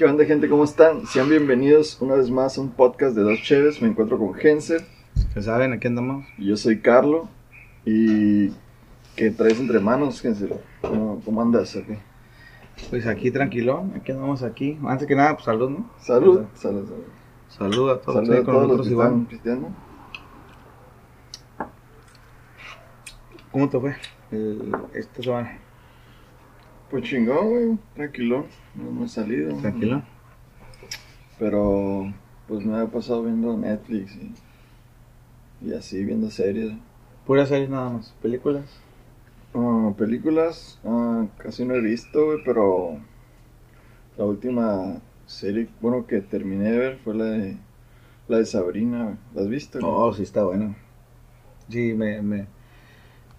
¿Qué onda, gente? ¿Cómo están? Sean bienvenidos una vez más a un podcast de Dos Cheves. Me encuentro con Genser. Ya saben, aquí andamos. Y yo soy Carlo. ¿Y qué traes entre manos, Genser? ¿Cómo, cómo andas? aquí? Pues aquí tranquilo, aquí andamos aquí. Antes que nada, pues salud, ¿no? Salud, salud, salud. Salud a todos. Salud a con los que están. ¿Cómo te fue el- esta semana? Pues chingón, güey. Tranquilo. No hemos salido. Tranquilo. Pero, pues me ha pasado viendo Netflix y, y así, viendo series. Puras series nada más. ¿Películas? Ah, películas, ah, casi no he visto, güey, pero la última serie, bueno, que terminé de ver fue la de, la de Sabrina. ¿La has visto? Oh, sí, está bueno. Sí, me, me,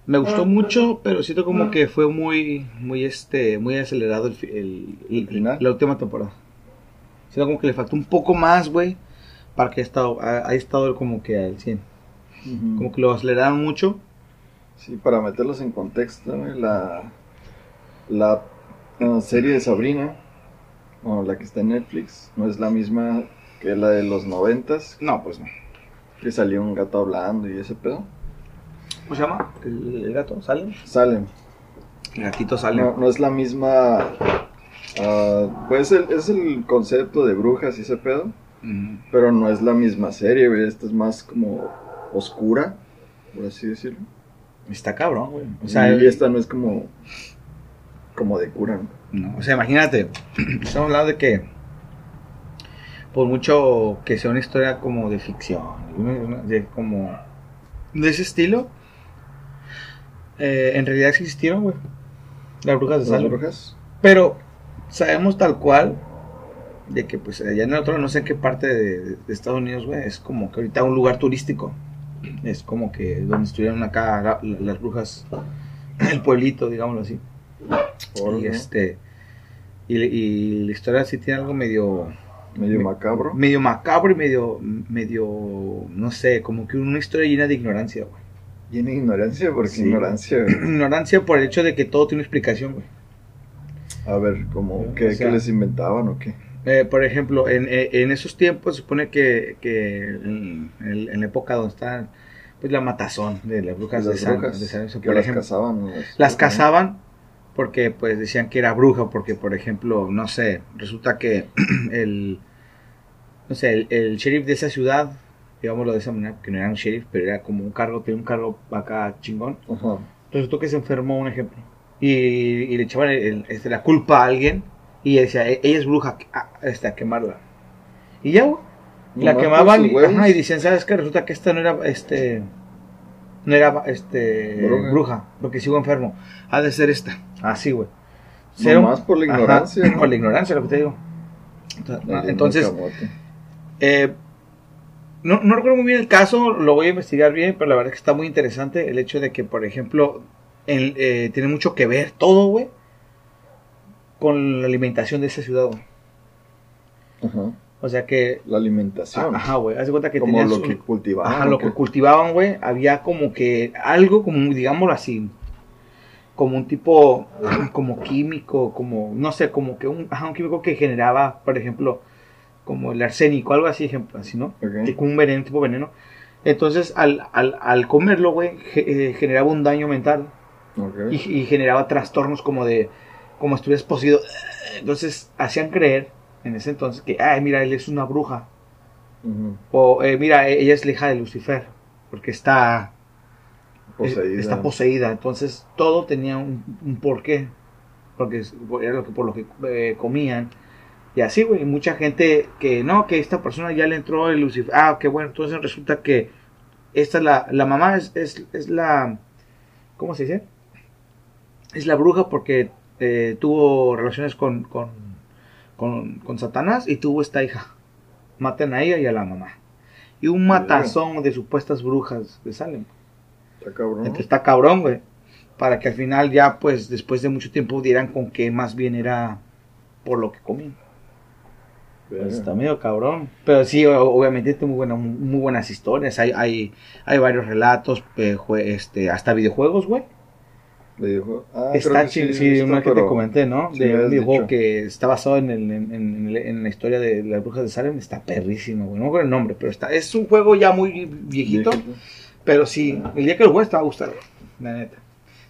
me gustó mucho, pero siento como que fue muy, muy, este, muy acelerado el, el, el- final? la última temporada. Siento como que le faltó un poco más, güey, para que haya estado, ha, haya estado como que al 100. Ujú. Como que lo aceleraron mucho. Sí, para meterlos en contexto, güey, la, la ah, serie de Sabrina, o la que está en Netflix, no es la misma que la de los noventas, No, pues no. que salió un gato hablando y ese pedo. ¿Cómo se llama? ¿El, el gato? ¿Sale? Salem. El gatito sale. No, no es la misma. ah, pues el- es el concepto de brujas y ese pedo. Pero no es la misma serie, güey. Esta es más como oscura, por así decirlo. Está cabrón, güey. O sea, y esta no es como. Como de cura, ¿no? no, o sea, imagínate. Estamos hablando de que. Por mucho que sea una historia como de ficción, de como. de ese estilo. Eh, en realidad existieron, güey. Las brujas de Las Salem. brujas. Pero sabemos tal cual de que pues allá en otro, no sé en qué parte de, de Estados Unidos, güey, es como que ahorita un lugar turístico. Es como que donde estuvieron acá la- las brujas, el pueblito, digámoslo así. Por, y ¿no? este y, y la historia sí tiene algo medio Medio me- macabro. medio macabro y medio medio no sé, como que una historia llena de ignorancia, güey. Tiene ignorancia, porque Sí. ignorancia. Ignorancia por el hecho de que todo tiene una explicación, güey. A ver, como. O ¿qué, sea- qué les inventaban o qué? Eh, por ejemplo, en, eh, en esos tiempos se supone que, que en, en- la época donde está pues la matazón de las brujas de San, brujas de San- que por las ejemplo, cazaban. Las, las cazaban porque pues decían que era bruja, porque por ejemplo, no sé, resulta que el no sé, el, el sheriff de esa ciudad, digámoslo de esa manera, que no era un sheriff, pero era como un cargo, tenía un cargo acá chingón, ¿no? Ajá. resultó que se enfermó, un ejemplo, y, y le echaban el- el- este, la culpa a alguien, y decía, "E- ella es bruja, a, este, a quemarla. Y ya, güey, la quemaban y, ajá, y decían, ¿sabes qué? Resulta que esta no era, este, no era, este, Bruja. bruja, porque sigo enfermo. Ha de ser esta, así, güey. Cero- Nomás por la Ajá, ignorancia. ¿no? por la ignorancia, lo que te digo. Entonces, camote. eh, no, no recuerdo muy bien el caso, lo voy a investigar bien, pero la verdad es que está muy interesante el hecho de que, por ejemplo, el, eh, tiene mucho que ver todo, güey, con la alimentación de esa ciudad, güey. Ajá. O sea que, La alimentación. ajá, güey, haz de cuenta que como tenías lo un- que cultivaban. Ajá, ¿o lo que cultivaban, güey, había como que algo, como digámoslo así, como un tipo, como químico, como, no sé, como que un, ajá, un químico que generaba, por ejemplo, como el arsénico, algo así, ejemplo, así, ¿no? Ok. Tipo un veneno, tipo veneno. Entonces, al, al, al comerlo, güey, eh, generaba un daño mental y, y generaba trastornos como de, como estuvieras poseído. Entonces, hacían creer en ese entonces que, ay, mira, él es una bruja. O, eh, mira, e- ella es la hija de Lucifer, porque está Poseída. está poseída. Entonces, todo tenía un, un porqué, porque era lo que, por lo que eh, comían. Y así, güey, mucha gente que no, que esta persona ya le entró el Lucifer. Ah, qué bueno, entonces resulta que esta es la, la mamá es, es, es la, ¿cómo se dice? Es la bruja porque eh, tuvo relaciones con, con, con, con Satanás y tuvo esta hija. Maten a ella y a la mamá. Y un matazón de supuestas brujas de Salem. Está cabrón. Entonces está cabrón, güey. Para que al final ya, pues, después de mucho tiempo dieran con que más bien era por lo que comían. Pues está medio cabrón. Pero sí, obviamente tiene muy, buena- muy buenas historias. Hay, hay, hay varios relatos, este, hasta videojuegos, güey. Videojuego. Ah, Está he sí, visto, una que te comenté, ¿no? sí de un videojuego que está basado en, el- en, en- en la historia de las brujas de Salem. Está perrísimo, güey. No me acuerdo el nombre, pero está. Es un juego ya muy viejito. Viejito. Pero sí, el día que lo juegues te va a gustar, la neta.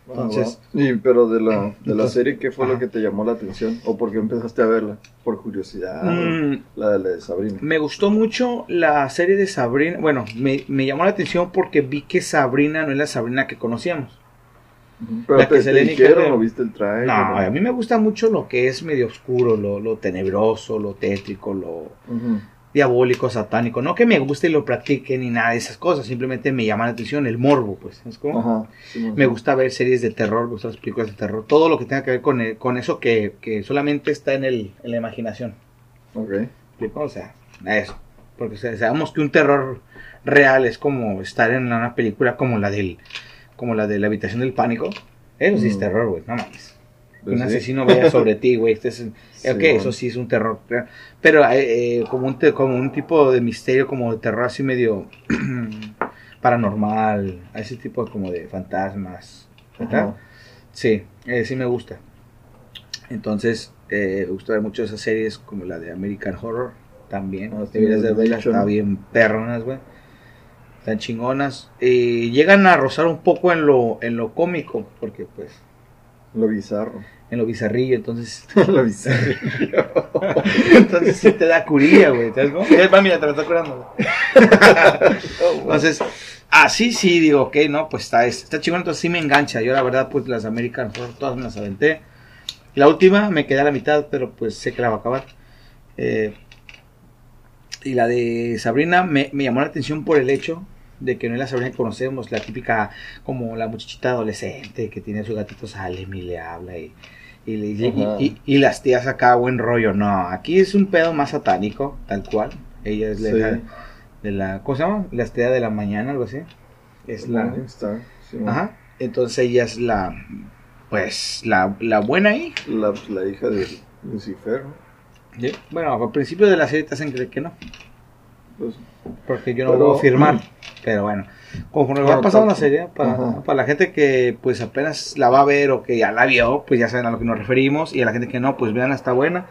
Ah, Entonces-. Y, pero de la, de la serie, ¿qué fue Ajá. lo que te llamó la atención? ¿O por qué empezaste a verla? ¿Por curiosidad? Mm, La de, la de Sabrina. me gustó mucho la serie de Sabrina. Bueno, me, me llamó la atención porque vi que Sabrina no es la Sabrina que conocíamos. Pero la que te, se te dijeron o viste el trailer. No, a mí me gusta mucho lo que es medio oscuro, lo, lo tenebroso, lo tétrico, lo. Diabólico, satánico. No que me guste y lo practique ni nada de esas cosas, simplemente me llama la atención el morbo, pues. ¿es como? Ajá. sí, Me gusta ver series de terror, me gustan las películas de terror, todo lo que tenga que ver con, el- con eso que, que solamente está en, el, en la imaginación. Ok. ¿explico? O sea, a eso. Porque sabemos que un terror real es como estar en una película como la del como la de la habitación del pánico. Eso sí es Mm. terror, güey, no mames. Pues un sí. asesino vaya sobre ti, güey. Este es, Sí, ok, bueno. eso sí es un terror. Pero eh, eh, como, un te- como un tipo de misterio, como de terror así medio paranormal, ese tipo como de fantasmas. ¿verdad? Sí, eh, sí me gusta. Entonces, eh, me gusta ver mucho esas series como la de American Horror también. Ah, sí, Deberías me de verlas, está ¿no? bien perronas, güey. Están chingonas. Llegan a rozar un poco en lo, en lo cómico, porque pues, Lo bizarro. En lo bizarrillo, entonces, Lo bizarro. entonces sí te da curilla, güey. ¿Sabes cómo? Va, mira, te lo está curando. Entonces, así sí digo, ok, no, pues está, está chingón, entonces sí me engancha. Yo la verdad, pues las American Horror todas me las aventé. La última me quedé a la mitad, pero pues sé que la va a acabar. Eh, y la de Sabrina me, me llamó la atención por el hecho de que no es la Sabrina que conocemos, la típica, como la muchachita adolescente que tiene a su gatito Salem y le habla y, y, le- y- y- y las tías acá buen rollo. No, aquí es un pedo más satánico, tal cual. Ella es la Sí. hija de la, ¿cómo se llama? La estrella de la mañana, algo así. Es la, Star, sí, ajá. Entonces ella es la, pues, la, la buena ahí. La, hija de Lucifer. ¿no? Bueno, al principio de la serie te hacen creer que no, Pues, porque yo no Pero- puedo afirmar. Pero bueno, conforme va pasando la pero- serie, para, Ajá. para la gente que pues apenas la va a ver o que ya la vio, pues ya saben a lo que nos referimos. Y a la gente que no, pues vean, está buena.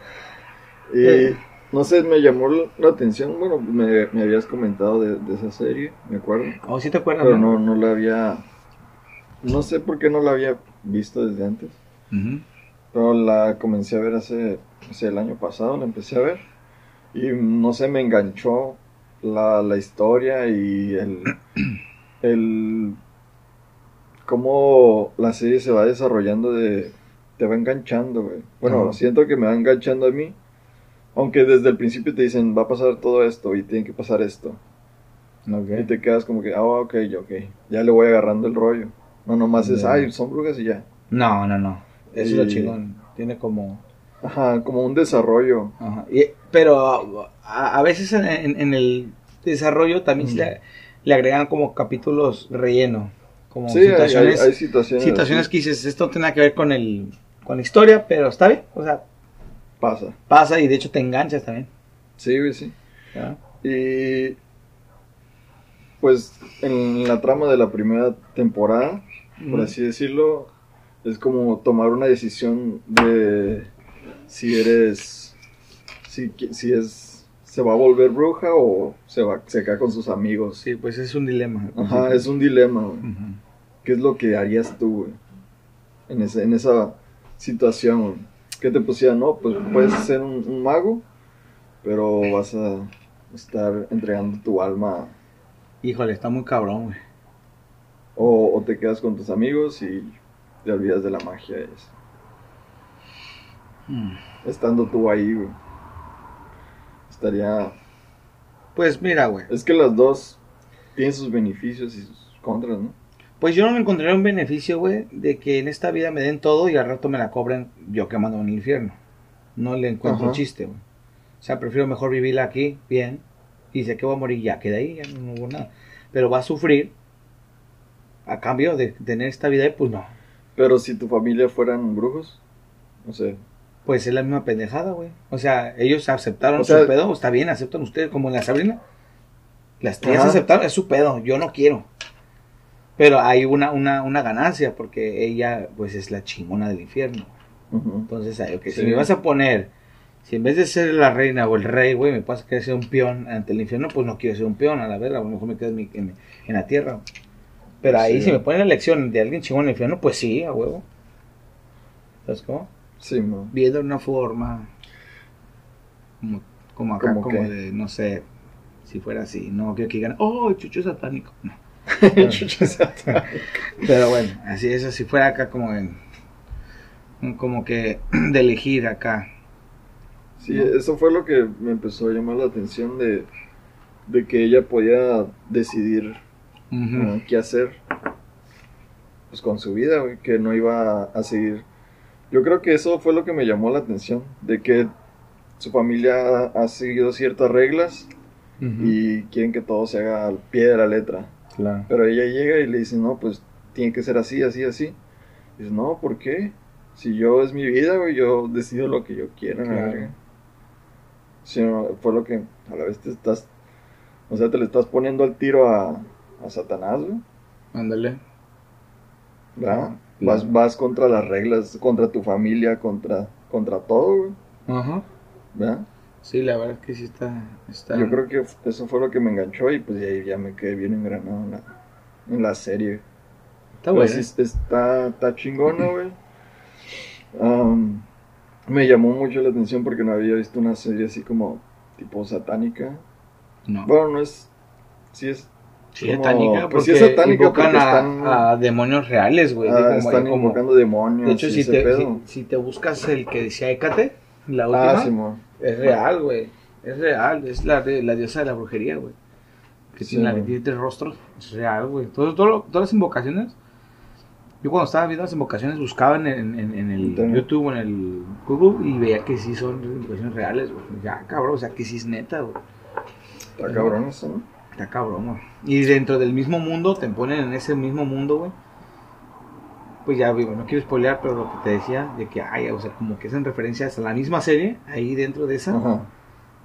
y Eh. no sé, me llamó la atención. Bueno, me, me habías comentado de, de esa serie, me acuerdo. ¿O si te acuerdas? Pero no, no la había. No sé por qué no la había visto desde antes. Ujú. Pero la comencé a ver hace, hace el año pasado, la empecé a ver. Y no sé, me enganchó la, la historia y el, el. cómo la serie se va desarrollando de. te va enganchando, güey. Bueno, Ajá. siento que me va enganchando a mí. Aunque desde el principio te dicen, va a pasar todo esto y tiene que pasar esto. Y te quedas como que, ah, ok, ok. Ya le voy agarrando el rollo. No, nomás es, Ya. ay, son brujas y ya. No, no, no. Eso es lo chingón. Tiene como... Ajá, como un desarrollo. Ajá. Y- pero a, a veces en, en- en el desarrollo también Mm. le, le agregan como capítulos relleno. Como Sí, hay, hay- situaciones, hay situaciones. situaciones que dices, esto no tiene nada que ver con el con la historia, pero está bien. O sea, Pasa. pasa y de hecho te enganchas también. Sí, güey, sí. ¿ya? Y. Pues en la trama de la primera temporada, por así decirlo, es como tomar una decisión de si eres. Si, si es. Se va a volver bruja o se va se queda con sus amigos. Sí, pues es un dilema. Ajá, es un dilema, güey. ¿Qué es lo que harías tú, güey? En, ese, en esa situación, güey. ¿Qué te pusieran? No, pues puedes ser un, un mago, pero vas a estar entregando tu alma Híjole, está muy cabrón, güey. o, o te quedas con tus amigos y te olvidas de la magia. y eso. Mm. Estando tú ahí, güey. Estaría... Pues mira, güey. Es que las dos tienen sus beneficios y sus contras, ¿no? Pues yo no me encontraré un beneficio, güey, de que en esta vida me den todo y al rato me la cobren yo quemando en el infierno. No le encuentro Ajá. chiste, güey. O sea, prefiero mejor vivirla aquí, bien, y sé que voy a morir ya, queda ahí, ya no hubo nada. Pero va a sufrir a cambio de tener esta vida y pues no. Pero si tu familia fueran brujos, no sé. Pues es la misma pendejada, güey. O sea, ellos aceptaron O sea- su pedo, está bien, aceptan ustedes como en la Sabrina. Las tías Ajá. aceptaron, es su pedo, yo no quiero. Pero hay una, una, una ganancia porque ella pues es la chingona del infierno. Ujú. Entonces, ay, ok, si me vas a poner, si en vez de ser la reina o el rey, güey, me pasas que ser un peón ante el infierno, pues no quiero ser un peón, a la verga, a lo mejor me quedo en, mi- en, en la tierra. Pero ahí, Sí. si me ponen la elección de alguien chingón en el infierno, pues sí, a huevo. ¿Sabes cómo? Sí, man. Viendo una forma como, como acá, ¿Cómo como de, no sé, si fuera así, no que digan, oh, chucho satánico. No. Chucho satánico. Pero bueno, así es, si fuera acá como en, como que de elegir acá. Sí, eso fue lo que me empezó a llamar la atención de, de que ella podía decidir qué hacer pues con su vida, que no iba a seguir. Yo creo que eso fue lo que me llamó la atención, de que su familia ha, seguido ciertas reglas y quieren que todo se haga al pie de la letra. Claro. Pero ella llega y le dice, no, pues tiene que ser así, así, así. Y dice, no, ¿por qué? Si yo es mi vida, güey, yo decido lo que yo quiera. la Claro. verga". Sí, no, fue lo que a la vez te estás, o sea, te le estás poniendo al tiro a, a Satanás, güey. Ándale. ¿verdad? Claro. Vas, vas contra las reglas, contra tu familia, contra, contra todo, güey. Ajá. ¿verdad? Sí, la verdad es que sí está. está... Yo creo que eso fue lo que me enganchó y pues ahí ya me quedé bien engranado en la, en la serie. Está bueno. Pues, está, está chingona, güey. Am, me llamó mucho la atención porque no había visto una serie así como tipo satánica. No. Bueno, no es. Sí es. Sí, como- satánica. pues sí es satánica invocan porque a, están- a demonios reales, güey. ah, están como- invocando demonios. De hecho, si te, si, si te buscas el que decía Hécate, la última, Ah, Simón. es real, güey. Es real. Es la, la diosa de la brujería, güey. Que Sí, tiene la tiene tres rostros. Es real, güey. Todo, todas las invocaciones. Yo cuando estaba viendo las invocaciones buscaba en, en, en- el. YouTube o en el Google y veía que sí son invocaciones reales, güey. Ya, cabrón, o sea, que sí es neta, güey. Está cabrón eso, ¿no? Está cabrón, güey. Y dentro del mismo mundo, te ponen en ese mismo mundo, güey. Pues ya, güey, no quiero spoilear, pero lo que te decía, de que, ay, o sea, como que hacen referencias a la misma serie, ahí dentro de esa, Ajá.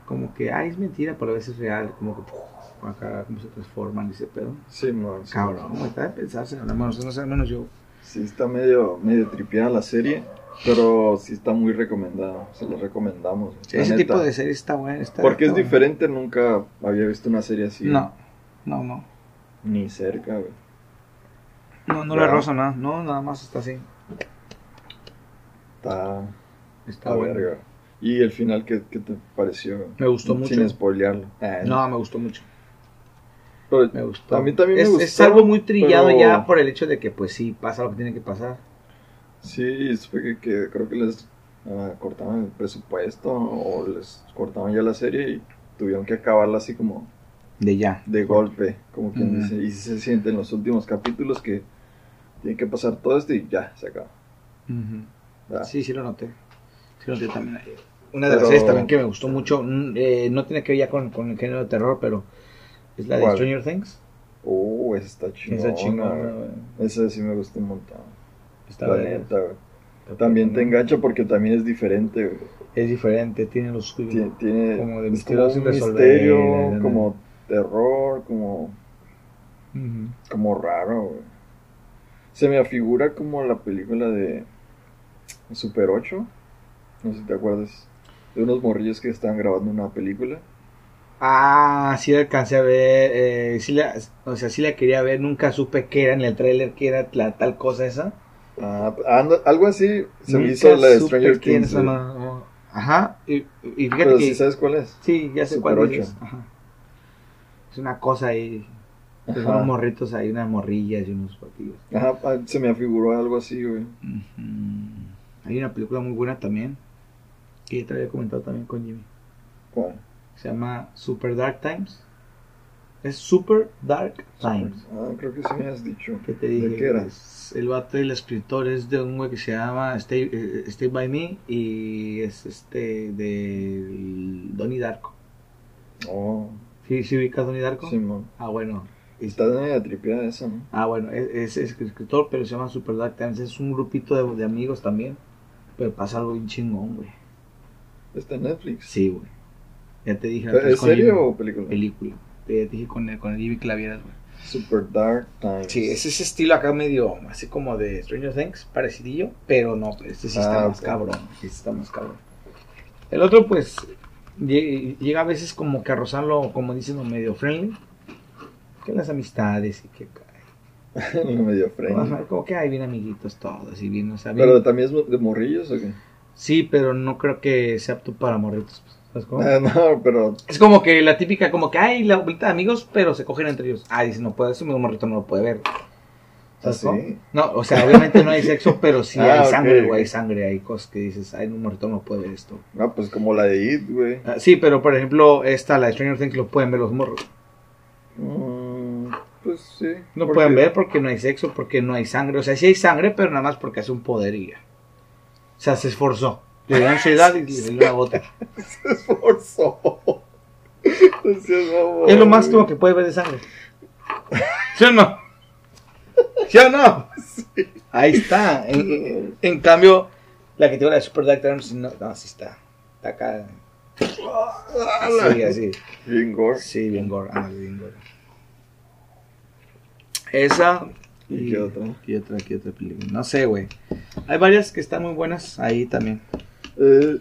como que, ay, es mentira, pero a veces es real, como que, puf, acá, como se transforman ese pedo. Sí. Cabrón, güey, está de pensarse, al menos, no sé, al menos yo. Sí, está medio, medio tripeada la serie. Pero sí está muy recomendada. Se lo recomendamos. ese neta. tipo de serie está buena. Está, Porque es diferente, nunca había visto una serie así. No, no, no. Ni cerca, güey. No, no le roza nada, no, nada más está así. Está, Está bueno. verga. ¿Y el final qué, qué te pareció? Me gustó mucho. Sin spoilearlo. Ah, No, me gustó mucho. Pero Me gustó. A mí también me es, gustó, Es algo muy trillado pero- ya por el hecho de que, pues sí, pasa lo que tiene que pasar. Sí, supe que, que creo que les ah, cortaban el presupuesto o les cortaban ya la serie y tuvieron que acabarla así como De ya. de golpe, como quien dice. Y se siente en los últimos capítulos que tiene que pasar todo esto y ya, se acaba. ¿verdad? Sí, sí lo noté. Sí lo noté también. Una de las series también que me gustó mucho, eh, no tiene que ver ya con, con el género de terror, pero es la de ¿Cuál? Stranger Things. Uh, esa está chingona. Esa chingona. Esa sí me gustó un montón. Está la neta, güey. También te engancha porque también es diferente, güey. Es diferente, tiene los. Tiene, tiene Como de misterio como misterio, como terror, como, como raro, güey. Se me afigura como la película de Super 8. No sé si te acuerdas. De unos morrillos que estaban grabando una película. Ah, sí la alcancé a ver, eh, sí la, o sea, sí la quería ver, nunca supe qué era en el tráiler, qué era la tal cosa esa. Ah, algo así se me hizo la de Stranger Things. la Ajá, y, y fíjate Pero que... si sabes cuál es. Sí, ya sé Super cuál ocho. es. Ajá. Es una cosa ahí. Es Ajá. unos morritos ahí, unas morrillas y unos patillos. Ajá, ah, se me afiguró algo así, güey. Hay una película muy buena también. Que ya te había comentado también con Jimmy. ¿Cuál? Se llama Super Dark Times. Es Super Dark Times. Ah, creo que sí me has dicho. ¿Qué te dije? ¿De qué era? Es- el vato del escritor es de un güey que se llama Stay, eh, Stay By Me y es este de Donnie Darko. Oh, ¿Sí, sí ubicas Donnie Darko? Simón. Ah, bueno. Está media tripeada esa, ¿no? Ah, bueno, es, es escritor, pero se llama Super Dark Times. Es un grupito de, de amigos también. Pero pasa algo bien chingón, güey. Está en Netflix. Sí, güey. Ya te dije. ¿Pero antes ¿Es serie o película? Película. Te dije con el, con el Jimmy que la vieras, güey. Super Dark Times. Sí, es ese estilo acá medio, así como de Stranger Things, parecidillo, pero no, este sí está Ah, más ok. cabrón, sí está más cabrón. El otro, pues, lle- llega a veces como que a rozarlo, como dicen, medio friendly, que las amistades y que... medio friendly. Como que hay bien amiguitos todos y bien, o sea, bien- Pero también es de morrillos o qué? Sí, pero no creo que sea apto para morritos. pues, ¿sabes cómo? Ah, no, pero Es como que la típica, como que hay la bolita de amigos, pero se cogen entre ellos. Ah, dice, no puede, eso un morrito no lo puede ver. ¿Sabes ¿así? cómo? No, o sea, obviamente no hay sexo, pero sí Ah, hay sangre, güey, hay sangre, hay cosas que dices, ay, un morrito no puede ver esto. No, pues como la de It, güey. Ah, sí, pero por ejemplo, esta, la de Stranger Things, lo pueden ver los morros. Mm, pues sí. No pueden ver porque no hay sexo, porque no hay sangre. O sea, sí hay sangre, pero nada más porque hace un poder y ya. O sea, se esforzó. Le dio ansiedad y le dio una gota. Se esforzó. Es lo güey. máximo que puede ver de sangre. ¿Sí o no? ¿Sí o no? Ahí está. En, en cambio, la que tengo la de Super Dark Times, no, no, sí está. Está acá. Sí, así. Bien gore. Sí, bien gore. Ah, bien gore. Esa. ¿Y qué otra? ¿Qué otra, qué otra película? No sé, güey. Hay varias que están muy buenas ahí también. Eh,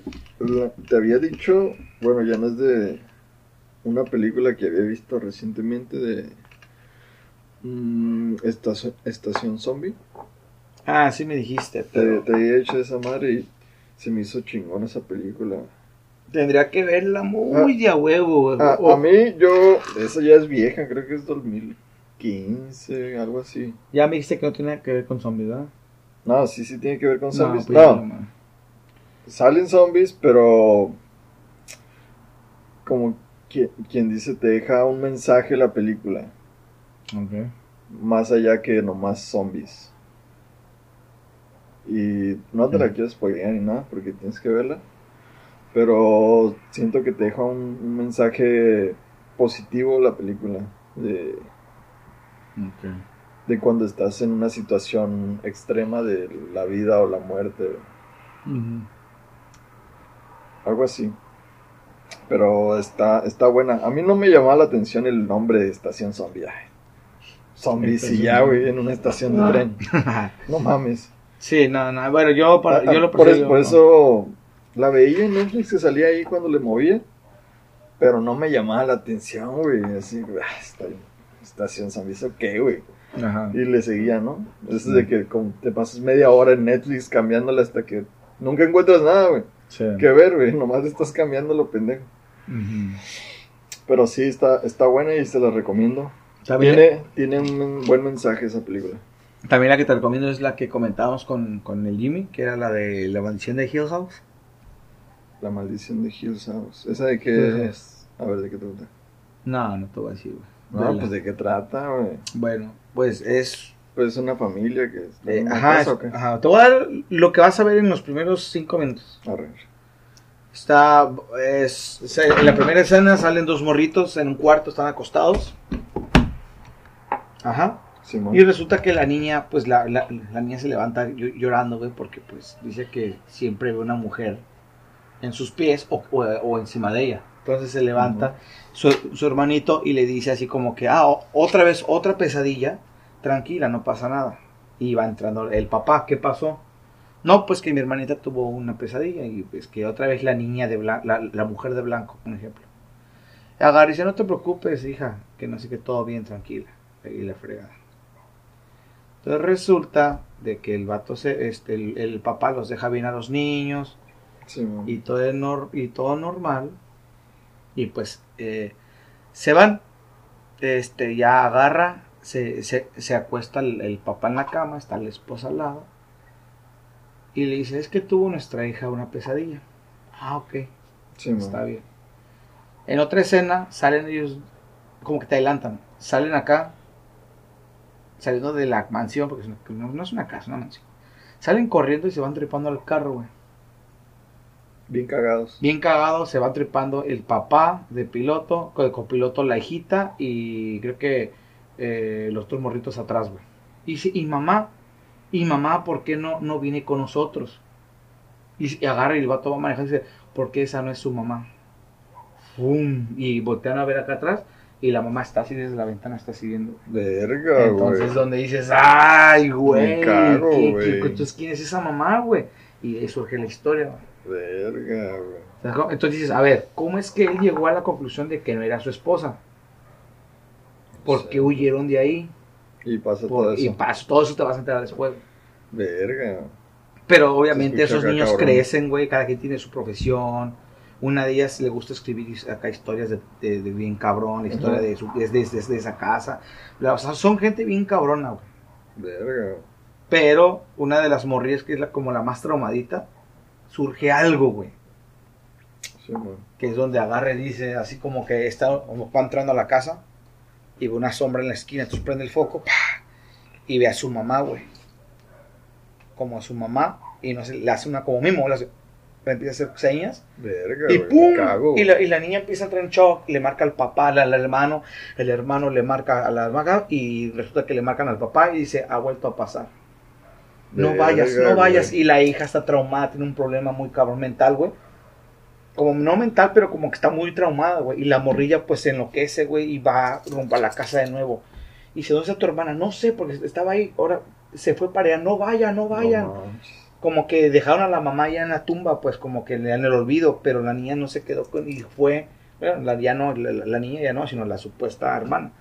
te había dicho, bueno, ya no es de una película que había visto recientemente de mm, Estación, Estación Zombie. Ah, sí me dijiste, Te, pero te había hecho esa madre y se me hizo chingón esa película. tendría que verla muy de a huevo. A, O- a mí, yo, esa ya es vieja, creo que es 2015, algo así. Ya me dijiste que no tiene que ver con zombies, ¿verdad? No, sí, sí tiene que ver con zombies. pues No, ya no. Salen zombies, pero como quien, quien dice, te deja un mensaje la película, más allá que nomás zombies. Y no te la quiero spoilear ni nada, porque tienes que verla. Pero siento que te deja un, un mensaje positivo la película. De, de cuando estás en una situación extrema de la vida o la muerte. Algo así. Pero está, está buena. A mí no me llamaba la atención el nombre de estación zombie. Zombies y ya, güey, en una estación de tren. No mames. sí, no, no. Bueno, yo, para, Ah, yo lo por, prefiero- eso, por eso la veía en Netflix que salía ahí cuando le movía. Pero no me llamaba la atención, güey. Así, ah, está. Estación zombie, ¿eso qué, güey? Ajá. Y le seguía, ¿no? Eso de que como te pasas media hora en Netflix cambiándole hasta que nunca encuentras nada, güey. Sí. Que ver, güey. Nomás estás cambiando lo pendejo. Pero sí, está, está buena y se la recomiendo. También, Tiene, tiene un buen mensaje esa película. también la que te recomiendo es la que comentábamos con, con el Jimmy, que era la de la maldición de Hill House. La maldición de Hill House. ¿Esa de qué es? A ver, ¿de qué trata? No, no te voy a decir, güey. No, pues de qué trata, güey. Bueno, pues es... Pues es una familia que está eh, en una ajá, casa, es- ¿o qué? ajá, te voy a dar lo que vas a ver en los primeros cinco minutos. Está, es, en la primera escena salen dos morritos en un cuarto, están acostados. Ajá. Simón. Y resulta que la niña, pues la, la, la niña se levanta llo- llorando, güey, porque pues dice que siempre ve una mujer en sus pies o, o- o encima de ella. Entonces se levanta su, su hermanito y le dice así como que, ah, o- otra vez, otra pesadilla, tranquila, no pasa nada. Y va entrando el papá, ¿qué pasó? No, pues que mi hermanita tuvo una pesadilla y pues que otra vez la niña de blanco, la, la mujer de blanco, un ejemplo. Agarra y dice, no te preocupes, hija, que no sé que todo bien, tranquila. Y la fregada. Entonces resulta de que el vato, se, este, el, el papá los deja bien a los niños Simón. y todo, es nor- y todo normal. Y pues eh, se van, este, ya agarra, se, se, se acuesta el, el papá en la cama, está la esposa al lado. Y le dice, es que tuvo nuestra hija una pesadilla. Ah, ok. Está bien. En otra escena salen ellos, como que te adelantan, salen acá, saliendo de la mansión, porque es una- no, no es una casa, es una mansión. Salen corriendo y se van trepando al carro, güey. Bien cagados. Bien cagados, se va trepando el papá de piloto, el copiloto la hijita y creo que eh, los dos morritos atrás, güey. Y dice, y mamá, y mamá, ¿por qué no, no viene con nosotros? Y, y agarra y el vato va manejando y dice, ¿por qué esa no es su mamá? ¡Fum! Y voltean a ver acá atrás y la mamá está así desde la ventana, está así viendo. Verga, Entonces, güey. donde dices, ay, güey. cago, ¿qué- qué- güey. Entonces, ¿quién es esa mamá, güey? Y ahí surge la historia, güey. Verga, güey. Entonces dices, a ver, ¿cómo es que él llegó a la conclusión de que no era su esposa? ¿Por qué huyeron de ahí? Y pasa Por- todo y eso. paso, todo eso te vas a enterar después. Verga. Pero obviamente esos niños cabrón. crecen, güey, cada quien tiene su profesión. Una de ellas le gusta escribir acá historias de, de- de bien cabrón, la historia de, su, desde, desde esa casa. O sea, son gente bien cabrona, güey. Verga. Pero una de las morrillas que es la, como la más traumadita, surge algo, güey. Sí. Que es donde agarra y dice, así como que está, como va entrando a la casa y ve una sombra en la esquina, entonces prende el foco y ve a su mamá, güey. Como a su mamá y no sé, le hace una como mismo, le, hace- le empieza a hacer señas Verga, y. ¡pum! Cago, y, la, y la niña empieza a entrar en shock, le marca al papá, al, hermano, el hermano le marca a la hermana y resulta que le marcan al papá y dice, ha vuelto a pasar. No Verga, vayas, no vayas. Y la hija está traumada, tiene un problema muy cabrón mental, güey. Como no mental, pero como que está muy traumada, güey. Y la morrilla pues se enloquece, güey, y va rumbo a la casa de nuevo. Y dice, ¿dónde está tu hermana? No sé, porque estaba ahí, ahora se fue para allá, no vaya, no vaya. No manches. como que dejaron a la mamá ya en la tumba, pues como que le dan el olvido, pero la niña no se quedó con, y fue, bueno, la, ya no, la, la niña ya no, sino la supuesta hermana.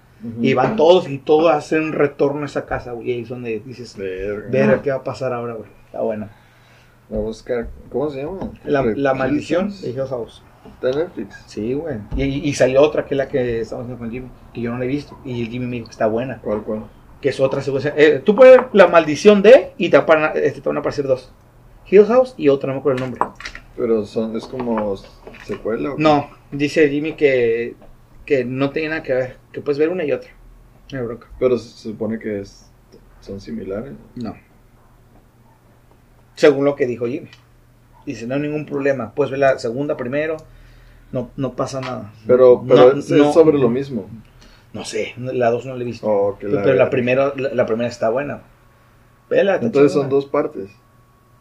Y van todos y todos hacen un retorno a esa casa, güey, y ahí es donde dices, ver qué va a pasar ahora, güey. Está bueno. A buscar. ¿Cómo se llama? La, la maldición de Hill House. Está en Netflix. Sí, güey. Y, y salió otra que es la que estamos haciendo con Jimmy, que yo no la he visto. Y el Jimmy me dijo que está buena. ¿Cuál, cuál? Que es otra secuencia. Eh, tú puedes ver la maldición de y te van, a, este, te van a aparecer dos. Hill House y otra, no me acuerdo el nombre. Pero son, es como secuela. ¿o? No, dice Jimmy que, que no tiene nada que ver. Que puedes ver una y otra. No hay bronca. Pero se, se supone que es, son similares. No. Según lo que dijo Jimmy. Dice, no hay ningún problema. Puedes ver la segunda primero. No, no pasa nada. Pero, pero No, es, no. es sobre lo mismo. No sé, la dos no la he visto. Oh, pero la- la primera, la, la primera está buena. Vela, Entonces son dos partes.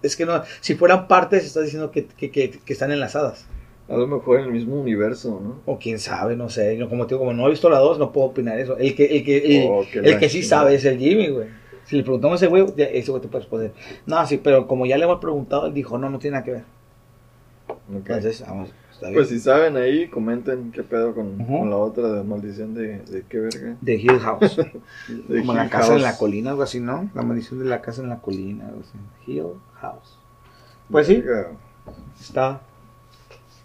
Es que no, si fueran partes, estás diciendo que, que, que, que están enlazadas. A lo mejor en el mismo universo, ¿no? O quién sabe, no sé. Como te digo, como no he visto la dos, no puedo opinar eso. El que, el que, el, Oh, que el la que sí sabe es el Jimmy, güey. Si le preguntamos a ese güey, ese güey te puede responder. No, sí, pero como ya le hemos preguntado, él dijo, no, no tiene nada que ver. Entonces, vamos, está bien. Pues si saben ahí, comenten qué pedo con, con la otra de maldición de, de qué verga. de Hill House. De como la casa House. en la colina, algo así, ¿no? La maldición de la casa en la colina, algo así. Hill House. Pues sí, está.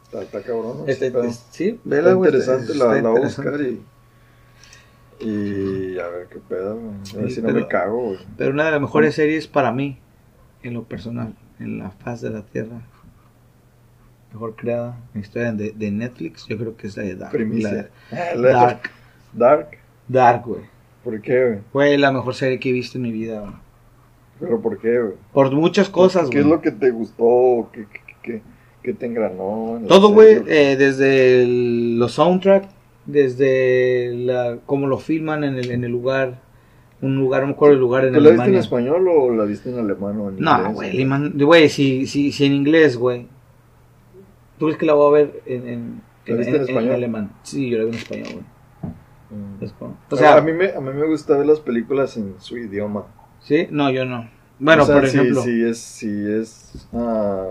Está, está cabrón. Este, sí, está vela, güey. interesante, está la, la interesante. buscar y, y a ver qué pedo. güey. A ver Sí, si no pero- me cago, güey. Pero una de las mejores series para mí, en lo personal, en la faz de la tierra, mejor creada en historia de, de Netflix, yo creo que es la de Dark. Primicia. La- La- Dark. Dark. Dark, güey. ¿Por qué, güey? Fue la mejor serie que he visto en mi vida, güey. ¿Pero por qué, güey? Por muchas cosas, ¿Qué es güey. lo que te gustó? ¿Qué, qué, qué, qué te engranó? en Todo, güey, eh, desde el- los soundtracks, desde la, cómo lo filman en el, en el lugar, un lugar, no me acuerdo el lugar en ¿Tú la viste en Alemania. español o la viste en alemán o en No, inglés? güey, Liman- güey, si, si, si en inglés, güey. ¿Tú crees que la voy a ver en, en, ¿La viste en español? alemán? Sí, yo la vi en español, güey. Mm. Como- O O sea, a mí, me, a mí me gusta ver las películas en su idioma. ¿sí? No, yo no. Bueno, O sea, por si- ejemplo. Si, es, si es ah,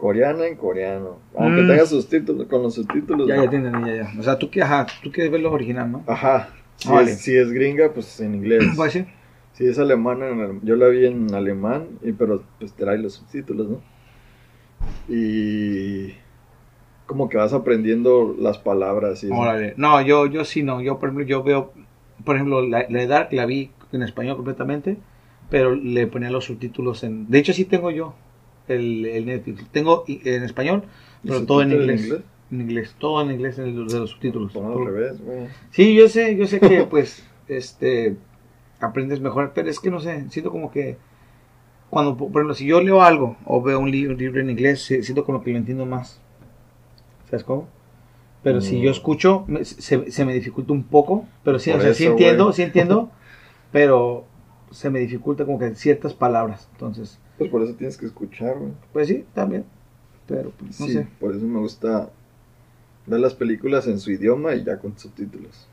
coreana en coreano. Aunque Mm. tenga sus títulos, con los subtítulos. Ya, ¿no? ya te entendí, ya, ya. O sea, tú, que- ajá, tú quieres ver lo original, ¿no? Ajá. Si, es, si es gringa, pues en inglés. Si es alemana, en yo la vi en alemán, y, pero pues trae los subtítulos, ¿no? Y como que vas aprendiendo las palabras. Y eso. Órale. No, yo, yo sí no. Yo, por ejemplo, yo veo, por ejemplo, la, la Dark la vi en español completamente, pero le ponía los subtítulos en... De hecho, sí tengo yo el, el Netflix. Tengo en español, ¿Y pero todo en inglés. En inglés, todo en inglés en el- de los subtítulos. Ponlo al revés, güey. Sí, yo sé, yo sé que pues este aprendes mejor, pero es que no sé, siento como que cuando, por ejemplo, si yo leo algo o veo un libro, un libro en inglés, sí- siento como que lo entiendo más. ¿Sabes cómo? Pero si Mm. yo escucho, me- se, se me dificulta un poco, pero sí, o Por sea, sí eso, entiendo, güey. sí entiendo, pero se me dificulta como que ciertas palabras. Entonces, Pues por eso tienes que escuchar, güey. pues sí, también. Pero pues, no sí, sé. por eso me gusta ver las películas en su idioma y ya con subtítulos.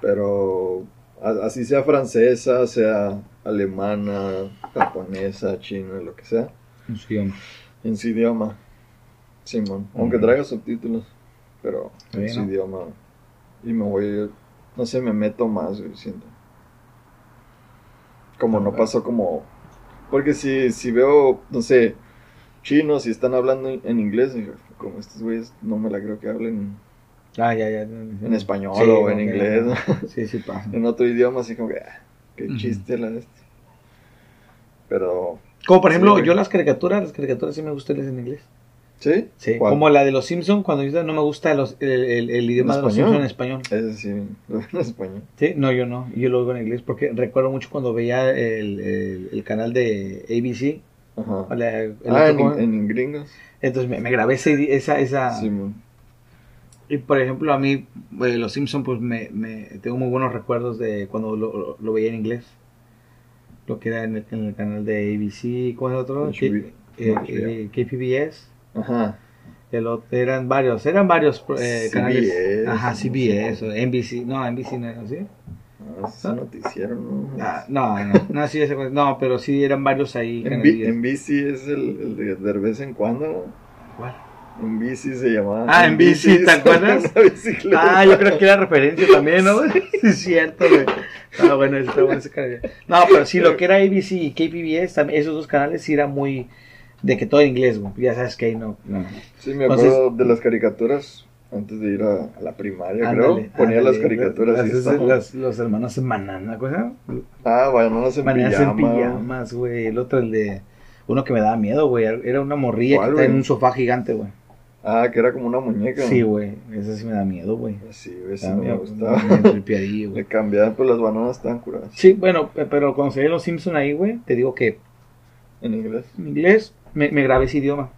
Pero a- así sea francesa, sea alemana, japonesa, china, lo que sea, En su idioma. en su idioma. Simón, aunque Ujú. traiga subtítulos, pero en su idioma. Y me voy, no sé, me meto más, güey, siento. Como no pasó como... Porque si, si veo, no sé, chinos y están hablando en, inglés, como estos güeyes, no me la creo que hablen Ah, ya, ya. en español Sí, o en inglés, ¿no? Sí, sí pasa. en otro idioma, así como que, ah, qué chiste la de este. Pero, Como por ejemplo, Sí, yo las caricaturas, las caricaturas sí me gustan en inglés. ¿Sí? Sí. ¿Cuál? Como la de los Simpsons, cuando yo no me gusta los, el, el- el idioma de los? Simpsons en español. Ese sí, lo veo en español. Sí, no, yo no. Yo lo veo en inglés porque recuerdo mucho cuando veía el, el- canal de ABC. Ajá. la- el ah, en, en gringos. Entonces me, me grabé ese- esa... esa Simón. Y por ejemplo, a mí, eh, los Simpsons, pues me, me- tengo muy buenos recuerdos de cuando lo, lo veía en inglés. Lo que era en el, en el canal de ABC, ¿cómo es el otro? K- eh, eh, KPBS. Ajá. El otro- eran varios, eran varios eh, CBS, canales. Ajá, no CBS o NBC. No, NBC no era así. Ah, ese es un noticiero, ¿no? Ah, no, no, no, sí, ese- no, pero sí eran varios ahí. en, bici es el, el de, vez en cuando, ¿no? ¿Cuál? En bici se llamaba. Ah, en bici, ¿te acuerdas? Ah, yo creo que era referencia también, ¿no? Sí, es cierto, güey. Ah, bueno, está bueno ese canal. No, pero sí, lo que era ABC y KPBS, también, esos dos canales sí eran muy de que todo en inglés, güey. Ya sabes que ahí no. no. Sí, me Entonces- acuerdo de las caricaturas antes de ir a, a la primaria, Ándale, creo. Ponía las ándale, caricaturas las- y esas- estaba- las- los hermanos en banana, cosa. Ah, bananas en pijama. en pijamas, güey. El otro, el de. Uno que me daba miedo, güey. Era una morrilla que ¿Cuál, estaba en un sofá gigante, güey. Ah, que era como una muñeca. Sí, güey. Ese sí me da miedo, güey. Sí, no me gustaba. me tripearía, güey. Le cambiaban, pues las bananas estaban curadas. Sí, bueno, pe- pero cuando se ve los Simpsons ahí, güey, te digo que En inglés. en inglés me, me grabé ese idioma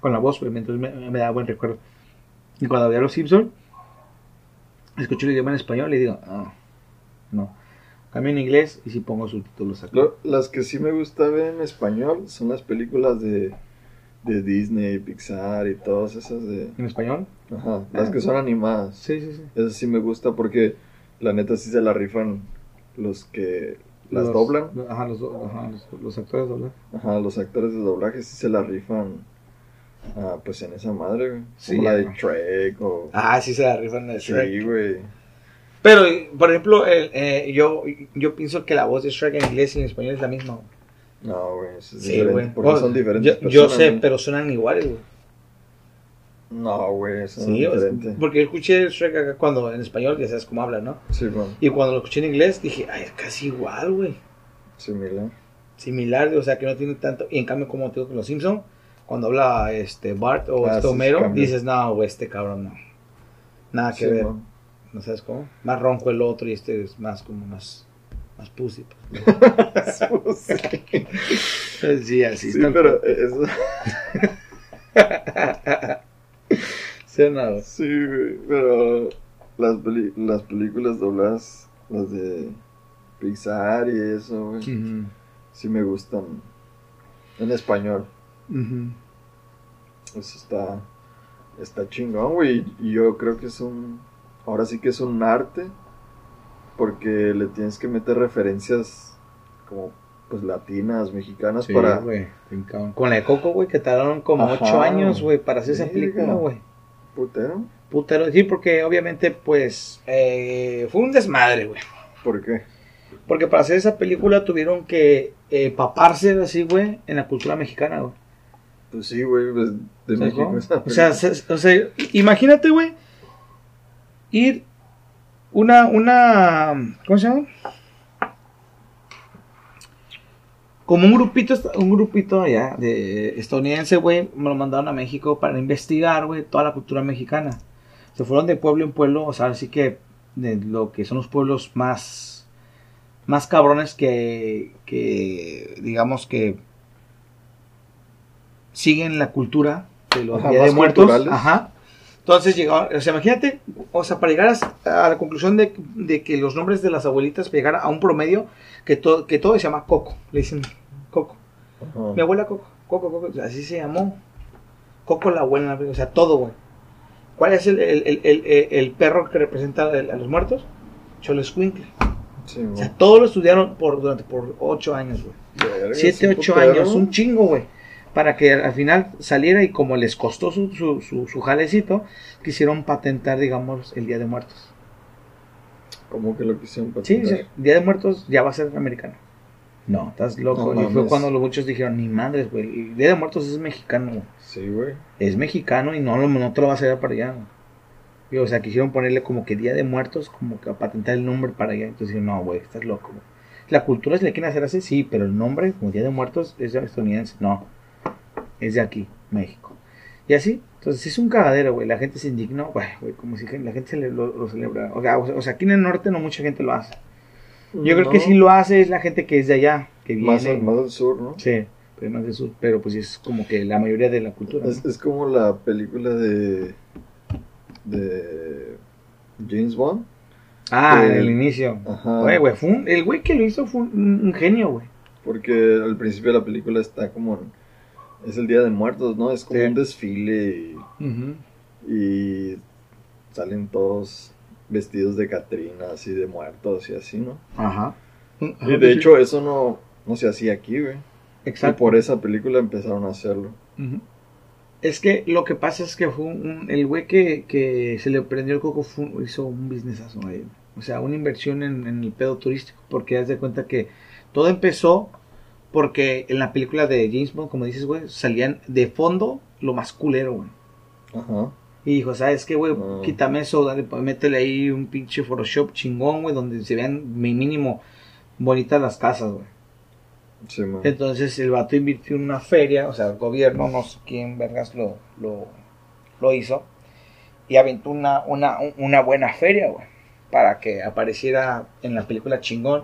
con la voz, entonces me, me da buen recuerdo. Y cuando veía los Simpsons, escucho el idioma en español y digo, ah, no. Cambio en inglés y si pongo subtítulos. Lo- las que sí me gusta ver en español son las películas de, de Disney, Pixar y todas esas de... ¿En español? Ajá, las Ah. que son animadas. Sí, sí, sí. Esas sí me gusta porque la neta sí se la rifan los que las Los- doblan. Ajá, los, ajá, los, los actores doblan. Ajá, los actores de doblaje sí se la rifan. Ah, pues en esa madre, güey. Sí, Como la de. Shrek o... Ah, sí se la rifan de Shrek. Sí, güey. Pero, por ejemplo, el, eh, yo, yo pienso que la voz de Shrek en inglés y en español es la misma. güey. No, güey, es Sí, diferente. güey. Porque son diferentes yo, sé, ¿no? pero suenan iguales, güey. No, güey, son Sí, o sea, diferentes. porque yo escuché Shrek acá cuando en español, ya sabes cómo habla, ¿no? Sí, bueno, Y cuando lo escuché en inglés dije, ay, es casi igual, güey. similar. Similar, o sea, que no tiene tanto. Y en cambio, como te digo con los Simpsons, cuando habla este Bart o Ah, este Homero, dices, no, güey, este cabrón no. Nada que Sí, ver. ¿No sabes cómo? Más ronco el otro y este es más como más. Más pussy. sí, Pues. Sí, así sí, está pero eso... Sí, no. Sí, güey, pero las, peli- las películas dobladas, las de Pixar y eso, güey, Ujú, sí me gustan. En español. Eso está, está chingón, güey. Y yo creo que es un, ahora sí que es un arte, porque le tienes que meter referencias como, pues, latinas, mexicanas Sí, para... cabrón. Con la de Coco, güey, que tardaron como Ajá. 8 años, güey, para hacer esa película, güey. ¿Putero? Putero, sí, porque obviamente, pues, eh, fue un desmadre, güey. ¿Por qué? Porque para hacer esa película tuvieron que eh, paparse así, güey, en la cultura mexicana, güey. Pues sí, güey, pues, de ¿Sabes México. O sea, o sea, imagínate, güey, ir una, una, ¿cómo se llama? Como un grupito, un grupito allá de estadounidense, güey, me lo mandaron a México para investigar, güey, toda la cultura mexicana. Se fueron de pueblo en pueblo, o sea, así que de lo que son los pueblos más, más cabrones que, que digamos que siguen la cultura de los Ajá, Día de Muertos. culturales. Ajá. Entonces llegaron, o sea, imagínate, o sea, para llegar a, a la conclusión de, de que los nombres de las abuelitas llegar a un promedio que, todo que todo se llama Coco, le dicen Coco. Mi abuela Coco, Coco, Coco, así se llamó. Coco la abuela, o sea, todo, güey. ¿Cuál es el, el, el, el, perro que representa a los muertos? Cholescuincle. Sí, O sea, todos lo estudiaron por, durante por ocho años, güey. Verga, Siete, sí, ocho putero. años, un chingo, güey. Para que al final saliera y como les costó su, su, su, su jalecito, quisieron patentar, digamos, el Día de Muertos. ¿Cómo que lo quisieron patentar? sí, Día de Muertos ya va a ser americano. No, estás loco. No y fue cuando los muchos dijeron, ni madres, güey. El Día de Muertos es mexicano. Sí, güey. Es mexicano y no, lo- no te lo vas a llevar para allá. Y, o sea, quisieron ponerle como que Día de Muertos, como que a patentar el nombre para allá. Entonces dijeron, no, güey, estás loco. La cultura se le quieren hacer así, sí, pero el nombre, como Día de Muertos, es de estadounidense. No, es de aquí, México. Y así, entonces es un cagadero, güey. La gente se indignó, güey, como si la gente se le- lo, lo celebra. O sea, o sea, aquí en el norte no mucha gente lo hace. Yo creo que sí lo hace es la gente que es de allá, que viene. Más, más al sur, ¿no? Sí, pero más del sur. Pero pues es como que la mayoría de la cultura. ¿no? Es, como la película de. de. James Bond. Ah, en el inicio. Ajá. Güey, güey, fue un- el güey que lo hizo fue un, un genio, güey. Porque al principio de la película está como. Es el día de muertos, ¿no? Es como Sí. un desfile y, y salen todos vestidos de Catrina, así de muertos y así, ¿no? Ajá. Y de hecho, eso no, no se hacía aquí, güey. Y Exacto. por esa película empezaron a hacerlo. Es que lo que pasa es que fue un, el güey que, que se le prendió el coco fue un- hizo un businessazo ahí. O sea, una inversión en, en el pedo turístico. Porque haz de cuenta que todo empezó porque en la película de James Bond, como dices, güey, salían de fondo lo más culero, güey. Ajá. Y dijo, ¿sabes qué, güey? Ah. Quítame eso, dale, pues, métele ahí un pinche Photoshop chingón, güey, donde se vean mi mínimo bonitas las casas, güey. Sí. Entonces el vato invirtió en una feria, o sea, el gobierno, no sé quién vergas lo, lo, lo hizo, y aventó una, una, una buena feria, güey, para que apareciera en la película chingón.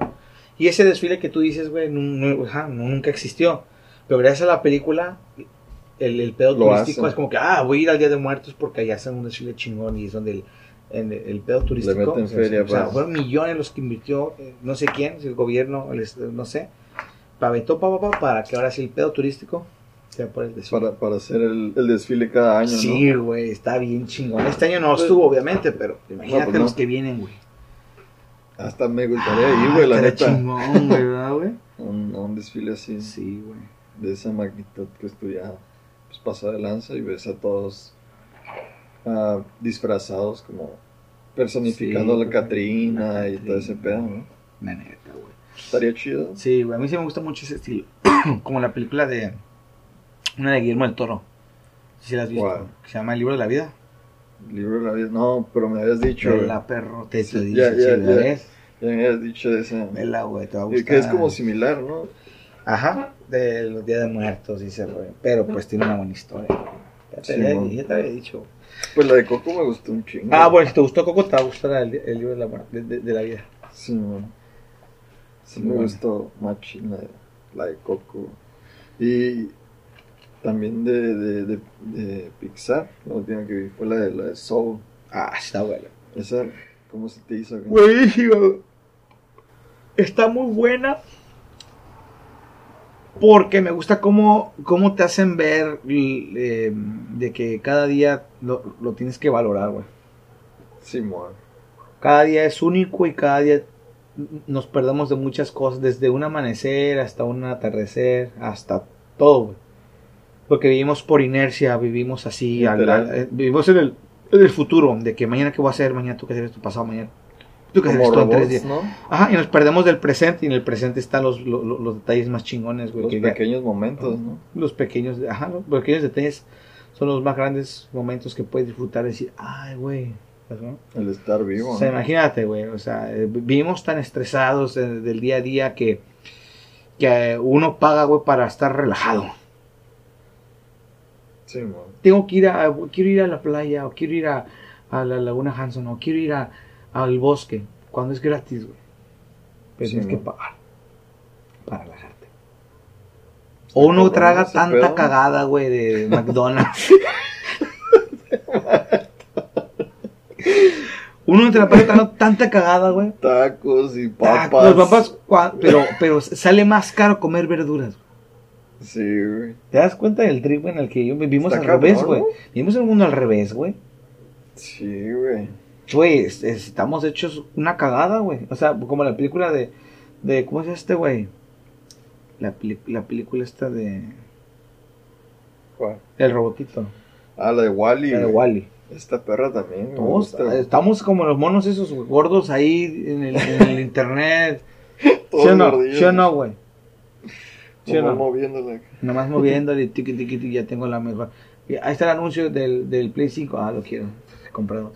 Y ese desfile que tú dices, güey, nu- ajá, nu- nunca existió. Pero gracias a la película, el, el pedo Lo turístico hacen. es como que, ah, voy a ir al Día de Muertos porque allá hacen un desfile chingón y es donde el, el, el pedo turístico. meten o sea, feria, o sea, pues. fueron millones los que invirtió, eh, no sé quién, si el gobierno, el no sé, paventó pa, pa, pa, para que ahora sí el pedo turístico sea por el desfile. Para, para hacer el, el desfile cada año, Sí, güey, está bien chingón. Este año no Pues- estuvo, obviamente, pero imagínate pues no. los que vienen, güey. Hasta me gustaría ir, güey, la Ah, neta. chingón, güey, ¿verdad, güey? Un, desfile así, Sí, güey. de esa magnitud que estudia pues, pasa de lanza y ves a todos ah, disfrazados como personificando Sí, a la Catrina y todo ese pedo, ¿no? La neta, güey. Estaría chido. Sí, güey, a mí sí me gusta mucho ese estilo. Como la película de. Una de Guillermo del Toro. Si la has visto. Que se llama El libro de la vida. Libro de la vida. No, pero me habías dicho. Vela, perro, te, te Sí, dice, ya, ya, sí, ya. ¿ves? Ya me habías dicho de esa. Vela, güey, te va a gustar. que es como similar, ¿no? Ajá, de los días de muertos, dice, güey. Pero pues tiene una buena historia. Ya te, Sí, había- mon. ya te había dicho. Pues la de Coco me gustó un chingo. Ah, bueno, si te gustó Coco, te va a gustar el, el libro de la, muerte- de, de- de la vida. Sí, man. Sí, Sí, me bueno. gustó machín la la de Coco. Y también de, de, de, de Pixar, la última que vi fue la de, la de Soul. Ah, está bueno. Esa, ¿cómo se te hizo? güey? Buenísimo. Está muy buena. Porque me gusta cómo, cómo te hacen ver eh, de que cada día lo, lo tienes que valorar, güey. Simón. Cada día es único y cada día nos perdemos de muchas cosas, desde un amanecer hasta un atardecer, hasta todo, güey. Porque vivimos por inercia, vivimos así, al- eh, vivimos en el, en el futuro, de que mañana qué voy a hacer, mañana tú qué hacer esto, pasado mañana. Tú qué hacer esto en tres días. ¿no? Ajá, y nos perdemos del presente, y en el presente están los, los, los detalles más chingones, güey. Los que- pequeños momentos, ¿no? los pequeños, ajá, los pequeños detalles son los más grandes momentos que puedes disfrutar y decir, ay, güey. El estar vivo. O sea, ¿no? imagínate, güey, o sea, eh, vivimos tan estresados eh, del día a día que, que uno paga, güey, para estar relajado. Simón. Tengo que ir a, quiero ir a la playa, o quiero ir a, a la Laguna Hanson, o quiero ir a, al bosque, cuando es gratis, güey. Pero Sí, tienes que pagar para relajarte. O uno traga tanta pedo. cagada, güey, de McDonald's. uno te la pasa tanta cagada, güey. Tacos y Tacos, papas. papas, cua- pero, pero sale más caro comer verduras. Sí, güey. ¿Te das cuenta del trip en el que vivimos al revés, güey? Vivimos un mundo al revés, güey. Sí, güey. Güey, es- es- estamos hechos una cagada, güey. O sea, como la película de, de ¿cómo es este, güey? La, película esta de ¿Cuál? El robotito, Ah, la de Wally. la de Wally. Esta perra también. me Todos, gusta. estamos como los monos esos gordos ahí en el, en el internet. Todos ¿Sí o no? gordillos. ¿Sí o no, güey? ¿Sí Como no? moviéndola. Nomás moviéndole, tiqui, tiqui, tiqui, ya tengo la mejor. Ahí está el anuncio del, del Play 5. Ah, lo quiero. Comprado.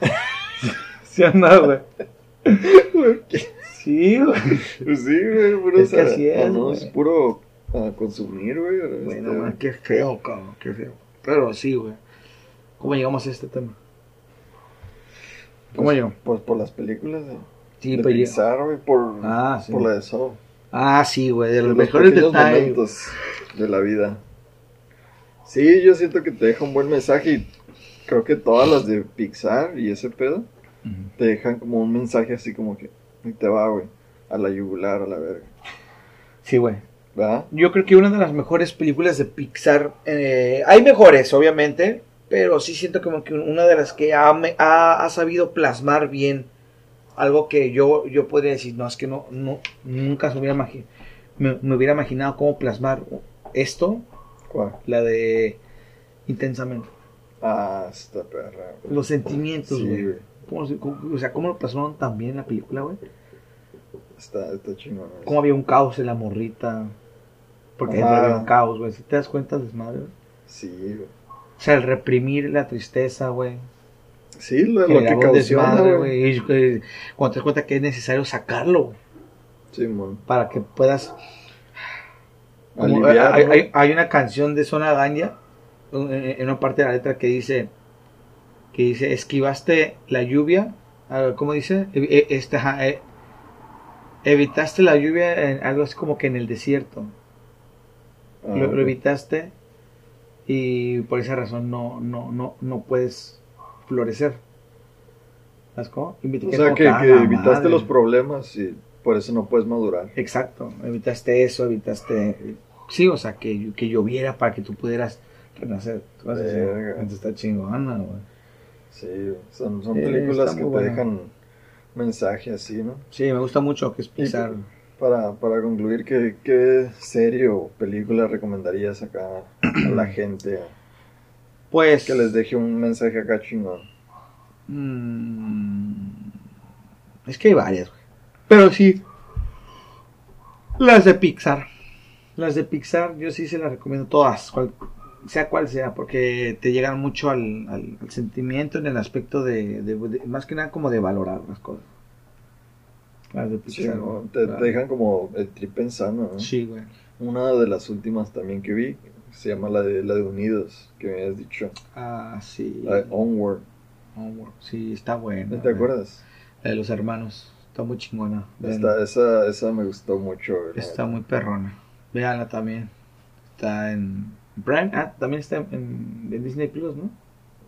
¿Sí o no, güey? Sí, güey. Pues sí, güey, puro Es que así es, no, güey. es puro a consumir, güey. Bueno, este, man, qué feo, cabrón, qué feo. Pero sí, güey. ¿Cómo llegamos a este tema? ¿Cómo pues, llegó? Pues por las películas de, Sí, de pero yo- Pixar, güey, por, Ah, sí. por la de Saw. Ah, sí, güey, de los los mejores detalles. momentos de la vida. Sí, yo siento que te deja un buen mensaje y creo que todas las de Pixar y ese pedo te dejan como un mensaje así como que y te va, güey, a la yugular, a la verga. Sí, güey. ¿Verdad? Yo creo que una de las mejores películas de Pixar. eh, hay mejores, obviamente. Pero sí siento como que una de las que ha, me- ha, ha sabido plasmar bien algo que yo, yo podría decir, no, es que no, no nunca se hubiera me, me hubiera imaginado cómo plasmar esto, ¿Cuál? la de intensamente. Ah, esta perra. güey. Los sentimientos, Sí, güey. güey. ¿Cómo se- cómo- o sea, cómo lo plasmaron tan bien en la película, güey. Está, está chingón. Cómo había un caos en la morrita. Porque había un caos, güey. Si te das cuenta, desmadre. Sí, güey. O sea, el reprimir la tristeza, güey. Sí, lo, lo que güey. eh, Cuando te das cuenta que es necesario sacarlo, güey, Sí, mon. para que puedas... como- Aliviar, hay, ¿no? hay- hay una canción de Zona Ganya, en en una parte de la letra que dice, que dice, esquivaste la lluvia, ¿cómo dice? E- e- ajá, eh, evitaste la lluvia en algo así como que en el desierto. Ah, lo, lo evitaste y por esa razón no, no, no, no puedes florecer. ¿Sabes cómo? O sea, que, evitaste madre. los problemas y por eso no puedes madurar. Exacto, evitaste eso, evitaste... Sí, o sea, que, que lloviera para que tú pudieras renacer. Cosas así. Verga. Entonces está chingona, güey. Sí, son, son películas que te dejan mensaje así, ¿no? Sí, me gusta mucho que es Pixar. Para, para concluir, ¿qué, ¿qué serie o película recomendarías acá a la gente? Pues... Que les deje un mensaje acá chingón. Mm, es que hay varias, güey. Pero sí. Las de Pixar. Las de Pixar yo sí se las recomiendo todas. cual- sea cual sea. Porque te llegan mucho al, al- al sentimiento en el aspecto de, de- de- Más que nada como de valorar las cosas. Las de Sí, Pixar. ¿no? güey. te, Claro. te dejan como el trip pensando, ¿no? Sí, güey. Una de las últimas también que vi se llama la de, la de Unidos, que me habías dicho. Ah, sí. La de Onward. Homework. Sí, está buena. ¿No te acuerdas? La de los hermanos. Está muy chingona. Esta, esa, esa me gustó mucho. la Está muy perrona. Véanla también. Está en Prime. Ah, también está en, en Disney Plus, ¿no?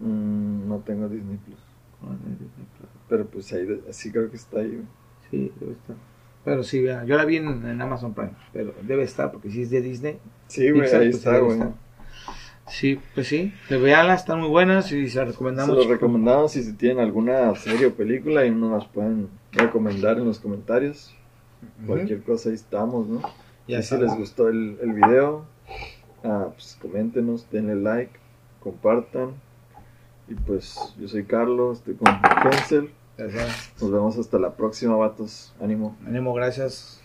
Mm, no tengo Disney Plus. En Disney Plus. Pero pues ahí sí creo que está ahí. Sí, debe estar. Pero sí, vean. Yo la vi en, en Amazon Prime. Pero debe estar porque si es de Disney. Sí, güey, ahí pues, está, güey. Sí, pues sí. Veanla, están muy buenas y se las Se recomendamos. los recomendamos y si tienen alguna serie o película y nos las pueden recomendar en los comentarios. Cualquier cosa ahí estamos, ¿no? Ya y si les gustó el, el video, ah, pues coméntenos, denle like, compartan. Y pues yo soy Carlos, estoy con Hansel. Nos vemos hasta la próxima, vatos. Ánimo. Ánimo, gracias.